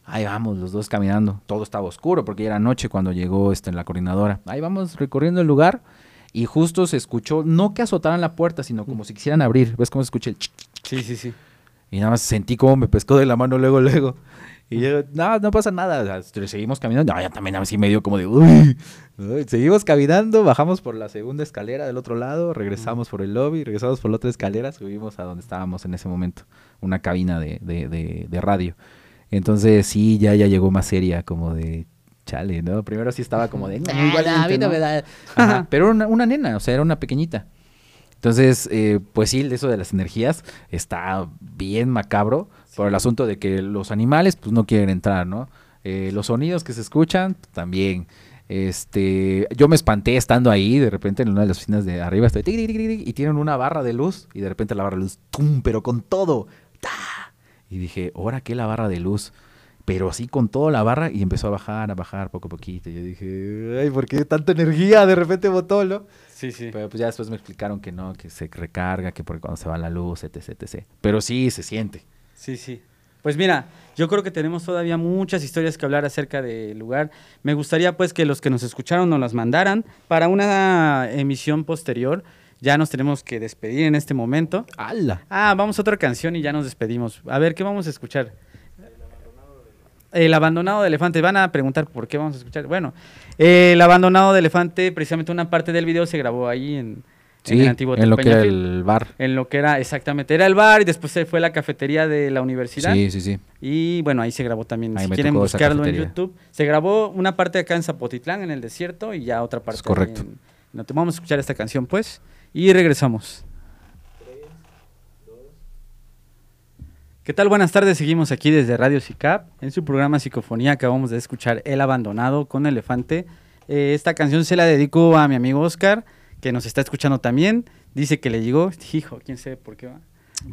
Ahí vamos, los dos caminando. Todo estaba oscuro porque ya era noche cuando llegó este, la coordinadora. Ahí vamos recorriendo el lugar y justo se escuchó, no que azotaran la puerta, sino como si quisieran abrir. ¿Ves cómo se escucha el ch? Sí, sí, sí. Y nada más sentí como me pescó de la mano luego, luego. Y yo, no, no pasa nada. O sea, seguimos caminando. No, ya también así medio como de, uy. Seguimos caminando, bajamos por la segunda escalera del otro lado, regresamos por el lobby, regresamos por la otra escalera, subimos a donde estábamos en ese momento, una cabina de, de, de, de radio. Entonces sí, ya, ya llegó más seria, como de, chale, ¿no? Primero sí estaba como de, Muy "Nah, valiente, a mí no ¿no? me da". Ajá, pero era una, una nena, o sea, era una pequeñita. Entonces, eh, pues sí, eso de las energías está bien macabro por el asunto de que los animales pues no quieren entrar, ¿no? Eh, los sonidos que se escuchan, también. Este, yo me espanté estando ahí, de repente en una de las oficinas de arriba estoy tic, tic, tic, tic, y tienen una barra de luz y de repente la barra de luz, ¡tum! pero con todo. Y dije, ¿ahora qué la barra de luz? Pero así con toda la barra y empezó a bajar, a bajar poco a poquito. Y yo dije, ay, ¿por qué tanta energía? De repente botó, ¿no? Sí, sí. Pero pues ya después me explicaron que no, que se recarga, que porque cuando se va la luz, etc, etc. Pero sí, se siente. Sí, sí. Pues mira, yo creo que tenemos todavía muchas historias que hablar acerca del lugar. Me gustaría pues que los que nos escucharon nos las mandaran para una emisión posterior. Ya nos tenemos que despedir en este momento. ¡Hala! Ah, vamos a otra canción y ya nos despedimos. A ver, ¿qué vamos a escuchar? El abandonado de elefante. Van a preguntar por qué vamos a escuchar. Bueno, eh, el abandonado de elefante, precisamente una parte del video se grabó ahí en, en el antiguo en lo que era el bar. En lo que era, exactamente, era el bar y después se fue la cafetería de la universidad. Sí, sí, sí. Y bueno, ahí se grabó también. Ahí si quieren buscarlo en. YouTube. Se grabó una parte acá en Zapotitlán, en el desierto, y ya otra parte. ahí correcto. en- no, te- vamos a escuchar esta canción, pues, y regresamos. ¿Qué tal? Buenas tardes. Seguimos aquí desde Radio CICAP. En su programa Psicofonía acabamos de escuchar El Abandonado con Elefante. Eh, esta canción se la dedico a mi amigo Oscar, que nos está escuchando también. Dice que le llegó. Hijo, quién sabe por qué va.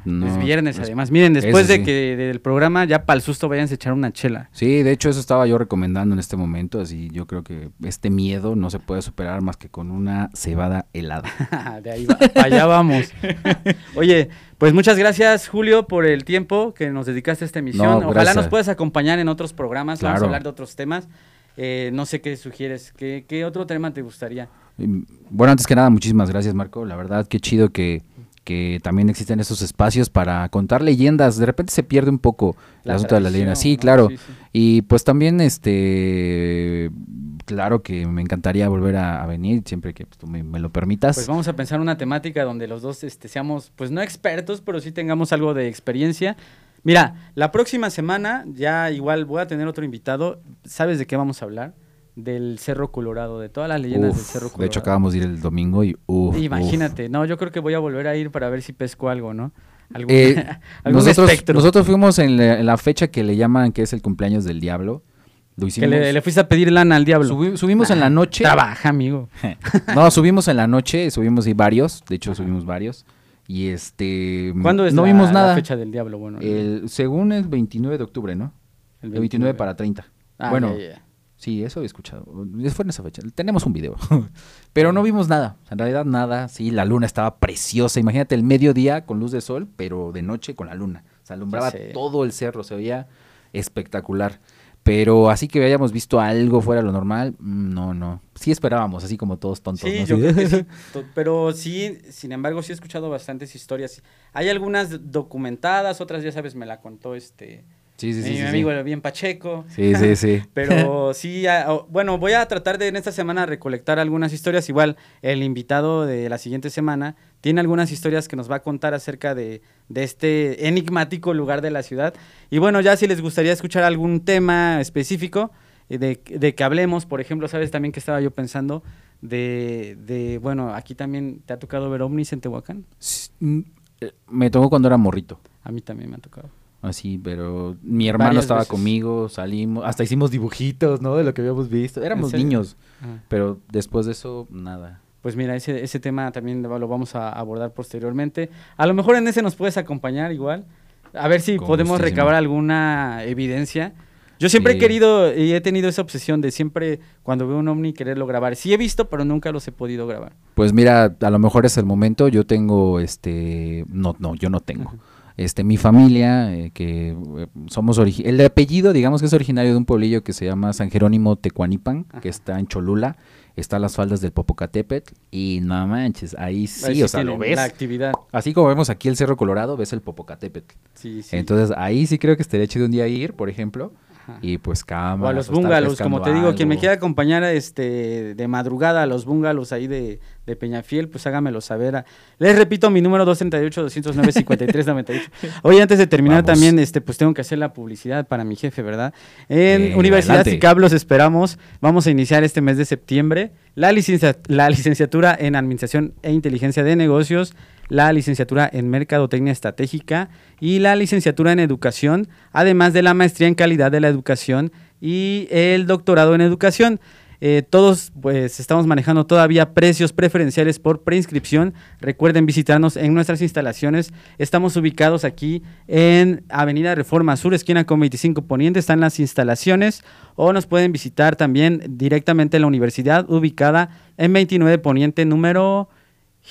No, es viernes, es- además. Miren, después de sí. que del programa, ya para el susto vayan a echar una chela. Sí, de hecho eso estaba yo recomendando en este momento, así yo creo que este miedo no se puede superar más que con una cebada helada. (laughs) de ahí va, allá vamos. (laughs) Oye, pues muchas gracias, Julio, por el tiempo que nos dedicaste a esta emisión. No, Ojalá gracias. nos puedas acompañar en otros programas. Vamos a hablar de otros temas. Eh, no sé qué sugieres. ¿Qué, qué otro tema te gustaría? Mm, Bueno, antes que nada, muchísimas gracias Marco, la verdad qué chido que, que también existen esos espacios para contar leyendas, de repente se pierde un poco el La asunto de las tradición, leyendas, sí, ¿no? claro, Sí, sí. y pues también este, claro que me encantaría volver a, a venir siempre que pues, tú me, me lo permitas. Pues vamos a pensar una temática donde los dos este, seamos, pues no expertos, pero sí tengamos algo de experiencia. Mira, la próxima semana ya igual voy a tener otro invitado. ¿Sabes de qué vamos a hablar? Del Cerro Colorado, de todas las leyendas Uf, del Cerro Colorado. de hecho acabamos de ir el domingo y uf, uf. Imagínate, no, yo creo que voy a volver a ir para ver si pesco algo, ¿no? Algún, Eh, (laughs) algún nosotros, espectro. nosotros fuimos en la, en la fecha que le llaman que es el cumpleaños del diablo. Lo que hicimos. le, le fuiste a pedir lana al diablo. Subi- subimos en la noche. Trabaja, amigo. (laughs) no, subimos en la noche, subimos y varios, de hecho subimos varios. Y este ¿Cuándo es no la, vimos la nada. fecha del diablo? Bueno, El, según es 29 de octubre, ¿no? el El 29 para 30. Ah, bueno, ya. Sí, eso he escuchado. Fue en esa fecha. Tenemos un video. (laughs) pero no vimos nada. En realidad nada. Sí, la luna estaba preciosa. Imagínate el mediodía con luz de sol, pero de noche con la luna. Se alumbraba todo el cerro. Se veía espectacular. Pero así que hayamos visto algo fuera de lo normal, mm, no, no. Sí esperábamos, así como todos tontos. Sí, ¿no? yo creo que sí. (laughs) Pero sí, sin embargo, sí he escuchado bastantes historias. Hay algunas documentadas, otras ya sabes, me la contó este Sí, sí, sí. mi sí, sí. amigo el bien Pacheco. Sí, sí, (laughs) sí. Pero sí, bueno, voy a tratar de en esta semana recolectar algunas historias. Igual el invitado de la siguiente semana tiene algunas historias que nos va a contar acerca de, de este enigmático lugar de la ciudad. Y bueno, ya si les gustaría escuchar algún tema específico eh, de, de que hablemos, por ejemplo, sabes también que estaba yo pensando de, de, bueno, aquí también te ha tocado ver ovnis en Tehuacán. Mm, eh, Me tocó cuando era morrito. A mí también me ha tocado. Así, pero mi hermano Varias estaba veces. conmigo, salimos, hasta hicimos dibujitos, ¿no? De lo que habíamos visto. Éramos niños, Ajá. pero después de eso, nada. Pues mira, ese, ese tema también lo vamos a abordar posteriormente. A lo mejor en ese nos puedes acompañar igual. A ver si Con podemos gustísimo. recabar alguna evidencia. Yo siempre he querido y he tenido esa obsesión de siempre cuando veo un ovni quererlo grabar. Sí he visto, pero nunca los he podido grabar. Pues mira, a lo mejor es el momento. Yo tengo, este, no, no, yo no tengo. Este, mi familia, eh, que eh, somos el apellido, digamos que es originario de un pueblillo que se llama San Jerónimo Tecuanipan, Ajá. que está en Cholula, está a las faldas del Popocatépetl, y no manches, ahí sí, Ahí o sea, lo ves. La actividad. Así como vemos aquí el Cerro Colorado, ves el Popocatépetl. Sí, sí. Entonces ahí sí creo que estaría chido un día ir, por ejemplo, Ajá. y pues o cámaras. a los o bungalows, como te digo, quien me quiera acompañar este, de madrugada a los bungalows ahí de, de Peñafiel, pues hágamelo saber. a- Les repito, mi número 238-209-5398. Oye, antes de terminar Vamos. también, este, pues tengo que hacer la publicidad para mi jefe, ¿verdad? En Eh, Universidad. CICAP los esperamos. Vamos a iniciar este mes de septiembre la, licencia- la licenciatura en Administración e Inteligencia de Negocios, la licenciatura en Mercadotecnia Estratégica y la licenciatura en Educación, además de la maestría en Calidad de la Educación y el doctorado en educación. Eh, todos pues estamos manejando todavía precios preferenciales por preinscripción. Recuerden visitarnos en nuestras instalaciones. Estamos ubicados aquí en Avenida Reforma Sur, esquina con 25 Poniente. Están las instalaciones o nos pueden visitar también directamente en la universidad ubicada en 29 Poniente número...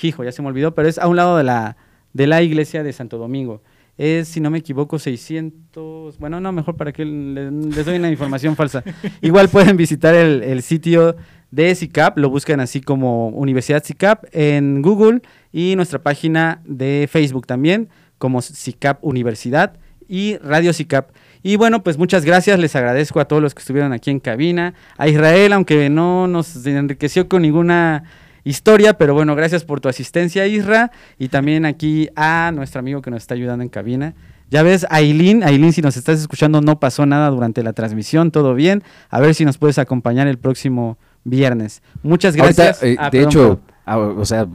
Hijo, ya se me olvidó, pero es a un lado de la, de la iglesia de Santo Domingo es, si no me equivoco, 600, bueno, no, mejor para que les doy una información falsa. (laughs) Igual pueden visitar el, sitio de CICAP, lo buscan así como Universidad CICAP en Google y nuestra página de Facebook también como CICAP Universidad y Radio CICAP. Y bueno, pues muchas gracias, les agradezco a todos los que estuvieron aquí en cabina, a Israel, aunque no nos enriqueció con ninguna historia, pero bueno, gracias por tu asistencia, Isra, y también aquí a nuestro amigo que nos está ayudando en cabina. Ya ves, Aileen, Aileen, si nos estás escuchando, no pasó nada durante la transmisión, todo bien. A ver si nos puedes acompañar el próximo viernes. Muchas gracias. Eh, ah, de hecho, ah, o sea,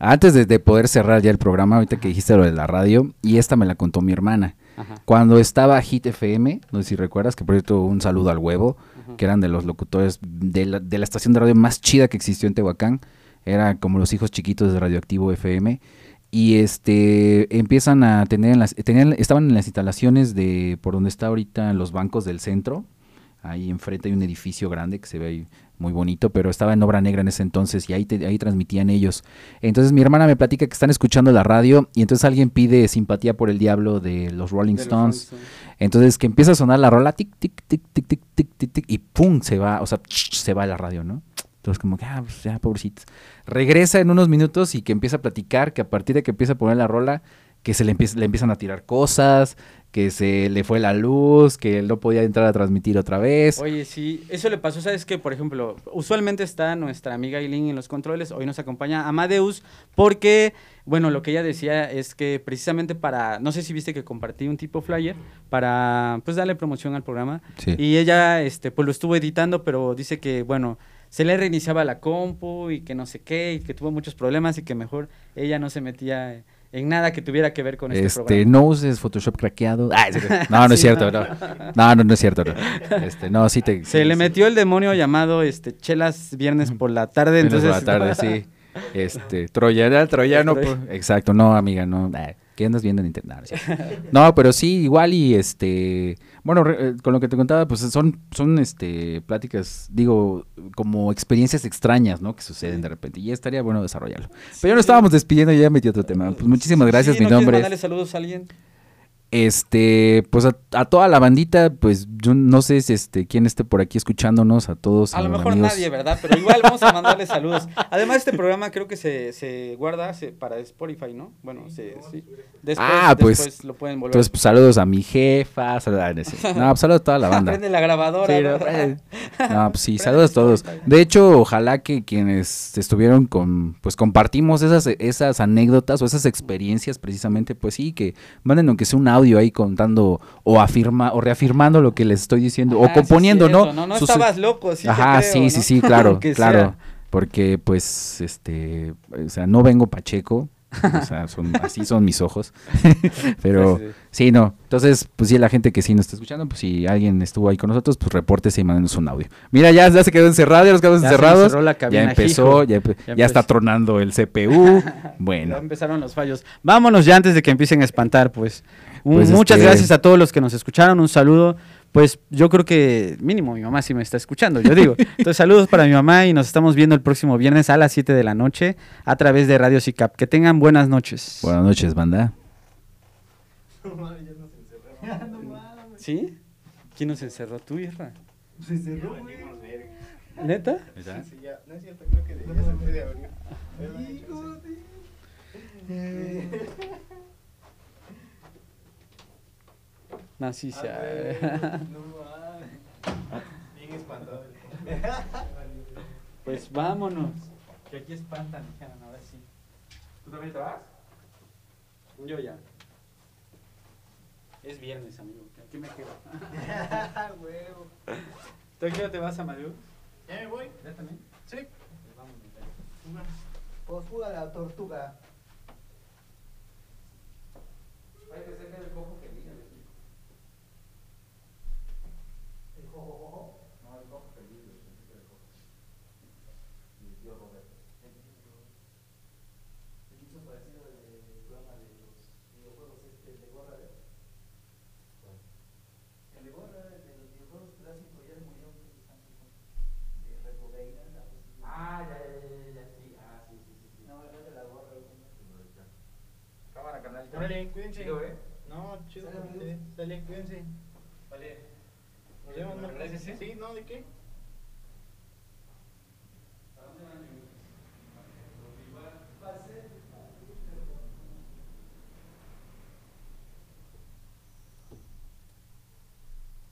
antes de, poder cerrar ya el programa, ahorita que dijiste lo de la radio, y esta me la contó mi hermana. Cuando estaba Hit FM, no sé si recuerdas, que por cierto, un saludo al huevo que eran de los locutores de la, de la, estación de radio más chida que existió en Tehuacán. Era como los hijos chiquitos de Radioactivo FM. Y este empiezan a tener, las, tenían, estaban en las instalaciones de por donde está ahorita los bancos del centro. Ahí enfrente hay un edificio grande que se ve ahí muy bonito, pero estaba en obra negra en ese entonces y ahí, ahí transmitían ellos. Entonces mi hermana me platica que están escuchando la radio y entonces alguien pide simpatía por el diablo de los Rolling Stones. Entonces que empieza a sonar la rola, tic, tic, tic, tic, tic, tic, tic, tic, y pum, se va, o sea, se va la radio, ¿no? Entonces como que, ah, pues ya, pobrecitos. Regresa en unos minutos y que empieza a platicar, que a partir de que empieza a poner la rola, que se le, empieza, le empiezan a tirar cosas, que se le fue la luz, que él no podía entrar a transmitir otra vez. Oye, sí, eso le pasó, ¿sabes qué? Por ejemplo, usualmente está nuestra amiga Eileen en los controles, hoy nos acompaña Amadeus, porque, bueno, lo que ella decía es que precisamente para, no sé si viste que compartí un tipo flyer, para, pues, darle promoción al programa, y ella, este, pues, lo estuvo editando, pero dice que, bueno, se le reiniciaba la compu y que no sé qué, y que tuvo muchos problemas y que mejor ella no se metía en nada que tuviera que ver con este, este programa. No uses Photoshop craqueado. Ah, no, no es cierto, no. no. No, no, es cierto. No. Este, no, sí te. Se le metió el demonio llamado este Chelas viernes por la tarde. entonces... por la tarde, (laughs) sí. Este, Troyana, Troyano. Pues, exacto, no, amiga, no. ¿Qué andas viendo en internet? No, pero sí, igual y este. Bueno, eh, con lo que te contaba, pues son, son este, pláticas, digo, como experiencias extrañas, ¿no? Que suceden de repente. Y estaría bueno desarrollarlo. Pero ya no estábamos despidiendo, ya metí otro tema. Pues muchísimas gracias, mi nombre. mandarle saludos a alguien? Este, pues a, toda la bandita, pues yo no sé si este quién esté por aquí escuchándonos, a todos. A lo mejor nadie, ¿verdad? Pero igual vamos a mandarle saludos. Además, este programa creo que se, se guarda para Spotify, ¿no? Bueno, sí. Después, ah, pues, lo pueden volver. Entonces, pues, saludos a mi jefa, saludos, no, pues, saludos a toda la banda. Prende la grabadora. Sí, no, pues sí, (laughs) saludos a todos. De hecho, ojalá que quienes estuvieron con, pues compartimos esas, esas anécdotas o esas experiencias precisamente, pues sí, que manden aunque sea un audio ahí contando o afirma o reafirmando lo que les estoy diciendo o ah, componiendo, ¿no? No, no estabas loco, sí Ajá, sí, sí, sí, claro, (laughs) claro. Porque pues este, o sea, no vengo pacheco, o sea, son, (laughs) así son mis ojos. (laughs) Pero sí, no. Entonces, pues sí, la gente que sí nos está escuchando, pues si alguien estuvo ahí con nosotros, pues repórtese y mándenos un audio. Mira, ya, ya se quedó encerrado, ya nos quedamos encerrados. ya empezó, ya, ya, está tronando el CPU. bueno. Ya empezaron los fallos. Vámonos ya antes de que empiecen a espantar, pues. Pues muchas gracias a todos los que nos escucharon. Un saludo pues yo creo que mínimo mi mamá sí me está escuchando, yo digo. Entonces saludos para mi mamá y nos estamos viendo el próximo viernes a las 7 de la noche a través de Radio CICAP. Que tengan buenas noches. Buenas noches, banda. ¿Sí? ¿Quién nos encerró? ¿Tú, hija? Se encerró, ¿Neta? Sí, ya. No es cierto, creo que ya se puede abrir. No, sí, sí. Ah, no (laughs) Bien espantado. (laughs) Pues vámonos. Que aquí espantan, dijeron, ahora sí. ¿Tú también te vas? Yo ya. Es viernes, amigo. Aquí me quedo. (laughs) Huevo. ¿Tú qué te vas, Amadeo? Ya me voy. ¿Ya también? Sí. Pues vámonos. Pues fuga la tortuga. Hay que sacar el cojo Dale, cuídense. ¿Lo ve? No, chido. Sale, cuídense. ¿eh? ¿Sí? ¿No? ¿De qué?